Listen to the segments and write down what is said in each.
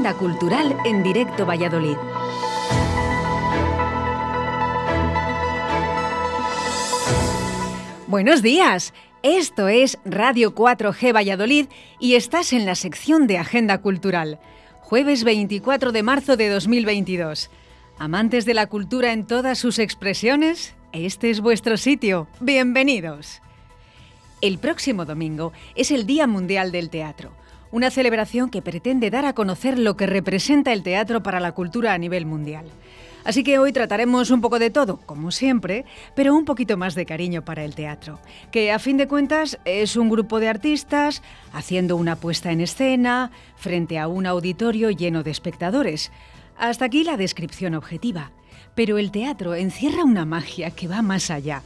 Agenda Cultural en Directo Valladolid. Buenos días. Esto es Radio 4G Valladolid y estás en la sección de Agenda Cultural. Jueves 24 de marzo de 2022. Amantes de la cultura en todas sus expresiones, este es vuestro sitio. Bienvenidos. El próximo domingo es el Día Mundial del Teatro, una celebración que pretende dar a conocer lo que representa el teatro para la cultura a nivel mundial. Así que hoy trataremos un poco de todo, como siempre, pero un poquito más de cariño para el teatro, que a fin de cuentas es un grupo de artistas haciendo una puesta en escena frente a un auditorio lleno de espectadores. Hasta aquí la descripción objetiva, pero el teatro encierra una magia que va más allá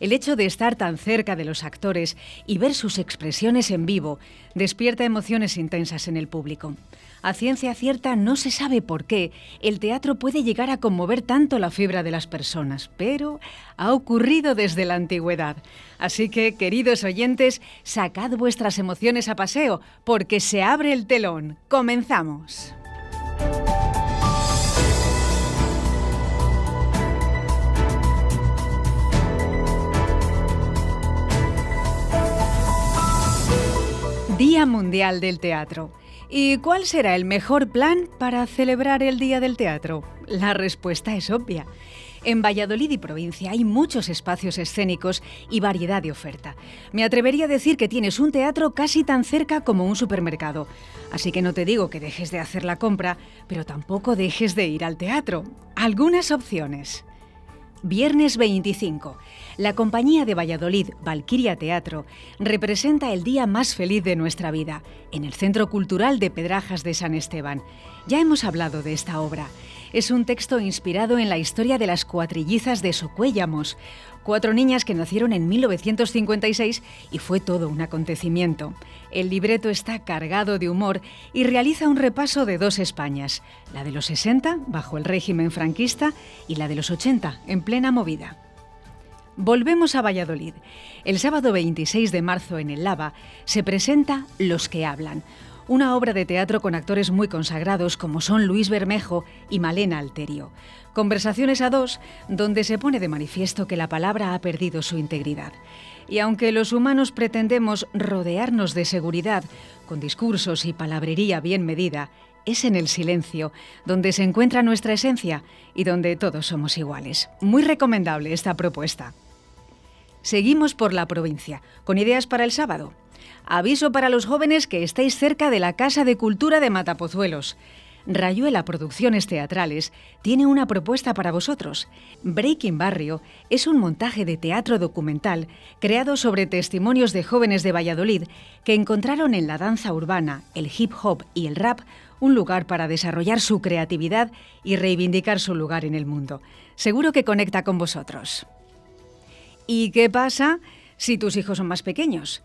el hecho de estar tan cerca de los actores y ver sus expresiones en vivo despierta emociones intensas en el público. A ciencia cierta no se sabe por qué el teatro puede llegar a conmover tanto la fibra de las personas, pero ha ocurrido desde la antigüedad. Así que, queridos oyentes, sacad vuestras emociones a paseo, porque se abre el telón. Comenzamos. Día Mundial del Teatro. ¿Y cuál será el mejor plan para celebrar el Día del Teatro? La respuesta es obvia. En Valladolid y provincia hay muchos espacios escénicos y variedad de oferta. Me atrevería a decir que tienes un teatro casi tan cerca como un supermercado. Así que no te digo que dejes de hacer la compra, pero tampoco dejes de ir al teatro. Algunas opciones. Viernes 25. La compañía de Valladolid, Valquiria Teatro, representa el día más feliz de nuestra vida, en el Centro Cultural de Pedrajas de San Esteban. Ya hemos hablado de esta obra. Es un texto inspirado en la historia de las cuatrillizas de Socuéllamos, cuatro niñas que nacieron en 1956 y fue todo un acontecimiento. El libreto está cargado de humor y realiza un repaso de dos Españas, la de los 60, bajo el régimen franquista, y la de los 80, en plena movida. Volvemos a Valladolid. El sábado 26 de marzo en el Lava se presenta Los que hablan, una obra de teatro con actores muy consagrados como son Luis Bermejo y Malena Alterio. Conversaciones a dos donde se pone de manifiesto que la palabra ha perdido su integridad. Y aunque los humanos pretendemos rodearnos de seguridad con discursos y palabrería bien medida, es en el silencio donde se encuentra nuestra esencia y donde todos somos iguales. Muy recomendable esta propuesta. Seguimos por la provincia, con ideas para el sábado. Aviso para los jóvenes que estéis cerca de la Casa de Cultura de Matapozuelos. Rayuela Producciones Teatrales tiene una propuesta para vosotros. Breaking Barrio es un montaje de teatro documental creado sobre testimonios de jóvenes de Valladolid que encontraron en la danza urbana, el hip hop y el rap un lugar para desarrollar su creatividad y reivindicar su lugar en el mundo. Seguro que conecta con vosotros. ¿Y qué pasa si tus hijos son más pequeños?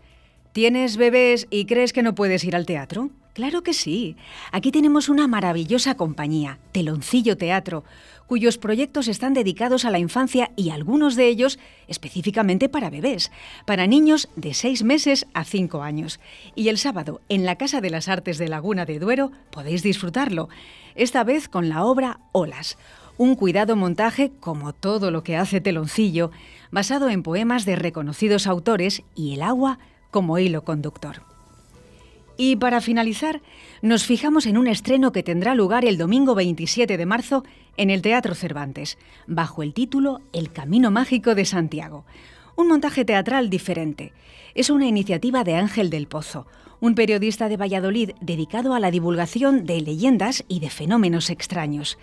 ¿Tienes bebés y crees que no puedes ir al teatro? Claro que sí. Aquí tenemos una maravillosa compañía, Teloncillo Teatro, cuyos proyectos están dedicados a la infancia y algunos de ellos específicamente para bebés, para niños de 6 meses a 5 años. Y el sábado, en la Casa de las Artes de Laguna de Duero, podéis disfrutarlo, esta vez con la obra Olas, un cuidado montaje como todo lo que hace Teloncillo, basado en poemas de reconocidos autores y el agua como hilo conductor. Y para finalizar, nos fijamos en un estreno que tendrá lugar el domingo 27 de marzo en el Teatro Cervantes, bajo el título El Camino Mágico de Santiago. Un montaje teatral diferente. Es una iniciativa de Ángel del Pozo, un periodista de Valladolid dedicado a la divulgación de leyendas y de fenómenos extraños.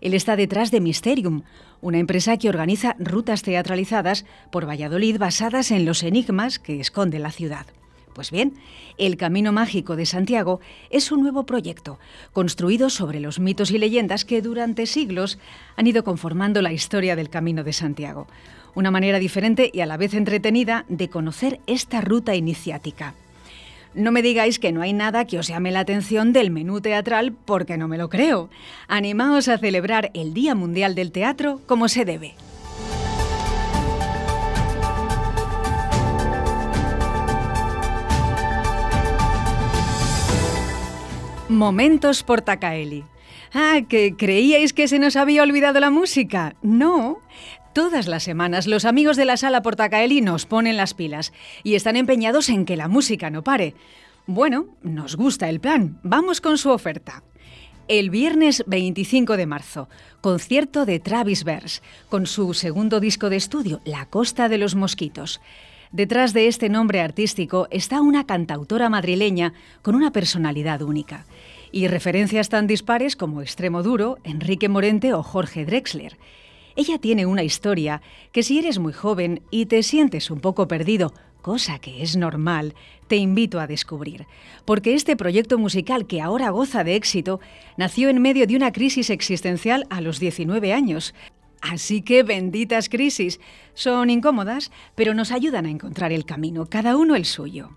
Él está detrás de Mysterium, una empresa que organiza rutas teatralizadas por Valladolid basadas en los enigmas que esconde la ciudad. Pues bien, El Camino Mágico de Santiago es un nuevo proyecto, construido sobre los mitos y leyendas que durante siglos han ido conformando la historia del Camino de Santiago. Una manera diferente y a la vez entretenida de conocer esta ruta iniciática. No me digáis que no hay nada que os llame la atención del menú teatral porque no me lo creo. Animaos a celebrar el Día Mundial del Teatro como se debe. Momentos Portacaeli. Ah, ¿que creíais que se nos había olvidado la música? No. Todas las semanas los amigos de la sala Portacaeli nos ponen las pilas y están empeñados en que la música no pare. Bueno, nos gusta el plan. Vamos con su oferta. El viernes 25 de marzo, concierto de Travis Vers, con su segundo disco de estudio, La Costa de los Mosquitos. Detrás de este nombre artístico está una cantautora madrileña con una personalidad única y referencias tan dispares como Extremo Duro, Enrique Morente o Jorge Drexler. Ella tiene una historia que si eres muy joven y te sientes un poco perdido, cosa que es normal, te invito a descubrir, porque este proyecto musical que ahora goza de éxito nació en medio de una crisis existencial a los 19 años. Así que benditas crisis, son incómodas, pero nos ayudan a encontrar el camino, cada uno el suyo.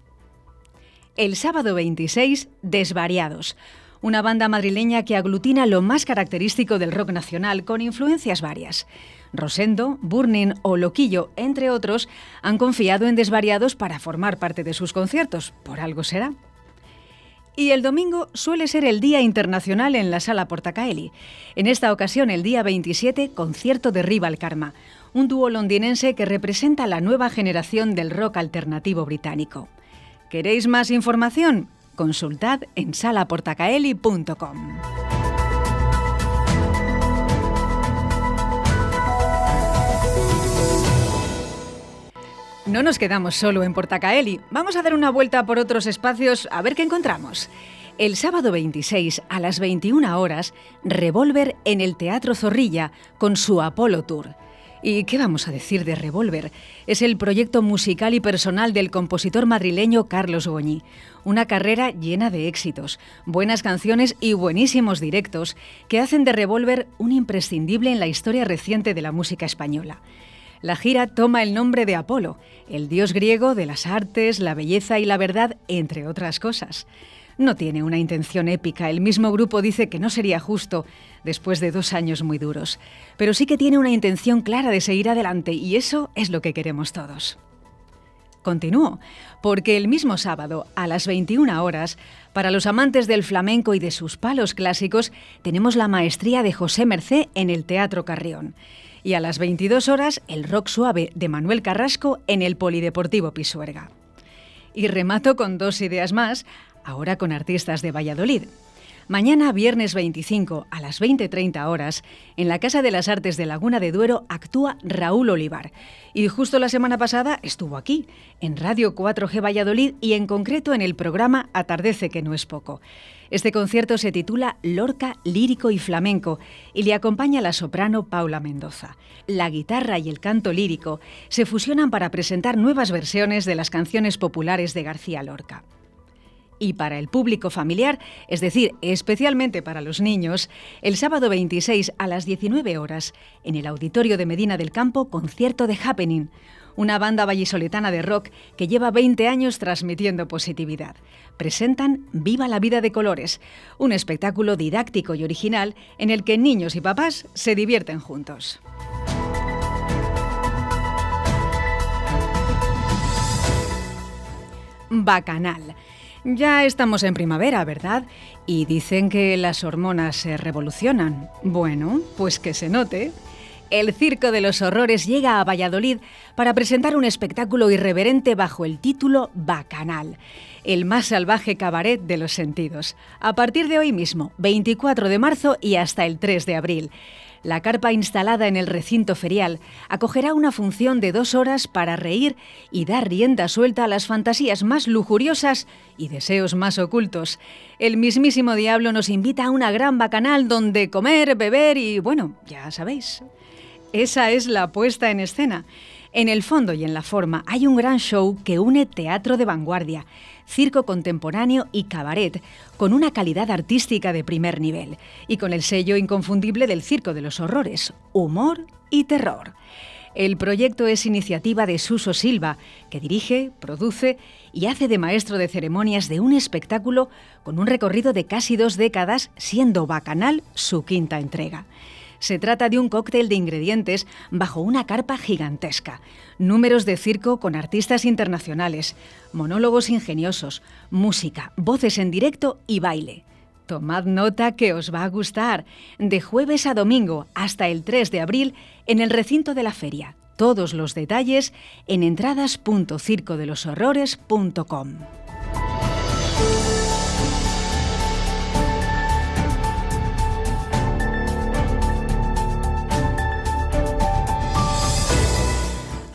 El sábado 26, Desvariados, una banda madrileña que aglutina lo más característico del rock nacional con influencias varias. Rosendo, Burning o Loquillo, entre otros, han confiado en Desvariados para formar parte de sus conciertos. Por algo será. Y el domingo suele ser el Día Internacional en la Sala Portacaeli. En esta ocasión, el día 27, concierto de Rival Karma, un dúo londinense que representa la nueva generación del rock alternativo británico. ¿Queréis más información? Consultad en salaportacaeli.com. No nos quedamos solo en Portacaeli, vamos a dar una vuelta por otros espacios a ver qué encontramos. El sábado 26 a las 21 horas, Revolver en el Teatro Zorrilla con su Apolo Tour. ¿Y qué vamos a decir de Revolver? Es el proyecto musical y personal del compositor madrileño Carlos Goñi. Una carrera llena de éxitos, buenas canciones y buenísimos directos que hacen de Revolver un imprescindible en la historia reciente de la música española. La gira toma el nombre de Apolo, el dios griego de las artes, la belleza y la verdad, entre otras cosas. No tiene una intención épica, el mismo grupo dice que no sería justo después de dos años muy duros, pero sí que tiene una intención clara de seguir adelante y eso es lo que queremos todos. Continúo, porque el mismo sábado, a las 21 horas, para los amantes del flamenco y de sus palos clásicos, tenemos la maestría de José Mercé en el Teatro Carrión. Y a las 22 horas, el rock suave de Manuel Carrasco en el Polideportivo Pisuerga. Y remato con dos ideas más, ahora con artistas de Valladolid. Mañana, viernes 25, a las 20.30 horas, en la Casa de las Artes de Laguna de Duero actúa Raúl Olivar. Y justo la semana pasada estuvo aquí, en Radio 4G Valladolid y en concreto en el programa Atardece que no es poco. Este concierto se titula Lorca, lírico y flamenco y le acompaña la soprano Paula Mendoza. La guitarra y el canto lírico se fusionan para presentar nuevas versiones de las canciones populares de García Lorca y para el público familiar, es decir, especialmente para los niños, el sábado 26 a las 19 horas, en el Auditorio de Medina del Campo, concierto de Happening, una banda vallisoletana de rock que lleva 20 años transmitiendo positividad. Presentan Viva la vida de colores, un espectáculo didáctico y original en el que niños y papás se divierten juntos. Bacanal ya estamos en primavera, ¿verdad? Y dicen que las hormonas se revolucionan. Bueno, pues que se note. El Circo de los Horrores llega a Valladolid para presentar un espectáculo irreverente bajo el título Bacanal, el más salvaje cabaret de los sentidos, a partir de hoy mismo, 24 de marzo y hasta el 3 de abril. La carpa instalada en el recinto ferial acogerá una función de dos horas para reír y dar rienda suelta a las fantasías más lujuriosas y deseos más ocultos. El mismísimo diablo nos invita a una gran bacanal donde comer, beber y, bueno, ya sabéis. Esa es la puesta en escena. En el fondo y en la forma hay un gran show que une teatro de vanguardia, circo contemporáneo y cabaret, con una calidad artística de primer nivel y con el sello inconfundible del Circo de los Horrores, humor y terror. El proyecto es iniciativa de Suso Silva, que dirige, produce y hace de maestro de ceremonias de un espectáculo con un recorrido de casi dos décadas, siendo Bacanal su quinta entrega. Se trata de un cóctel de ingredientes bajo una carpa gigantesca, números de circo con artistas internacionales, monólogos ingeniosos, música, voces en directo y baile. Tomad nota que os va a gustar. De jueves a domingo hasta el 3 de abril en el recinto de la feria. Todos los detalles en entradas.circodeloshorrores.com.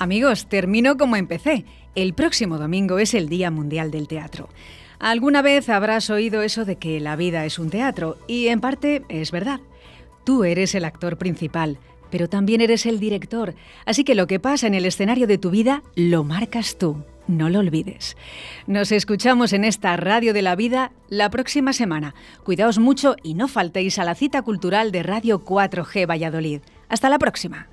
Amigos, termino como empecé. El próximo domingo es el Día Mundial del Teatro. Alguna vez habrás oído eso de que la vida es un teatro, y en parte es verdad. Tú eres el actor principal, pero también eres el director, así que lo que pasa en el escenario de tu vida lo marcas tú. No lo olvides. Nos escuchamos en esta Radio de la Vida la próxima semana. Cuidaos mucho y no faltéis a la cita cultural de Radio 4G Valladolid. Hasta la próxima.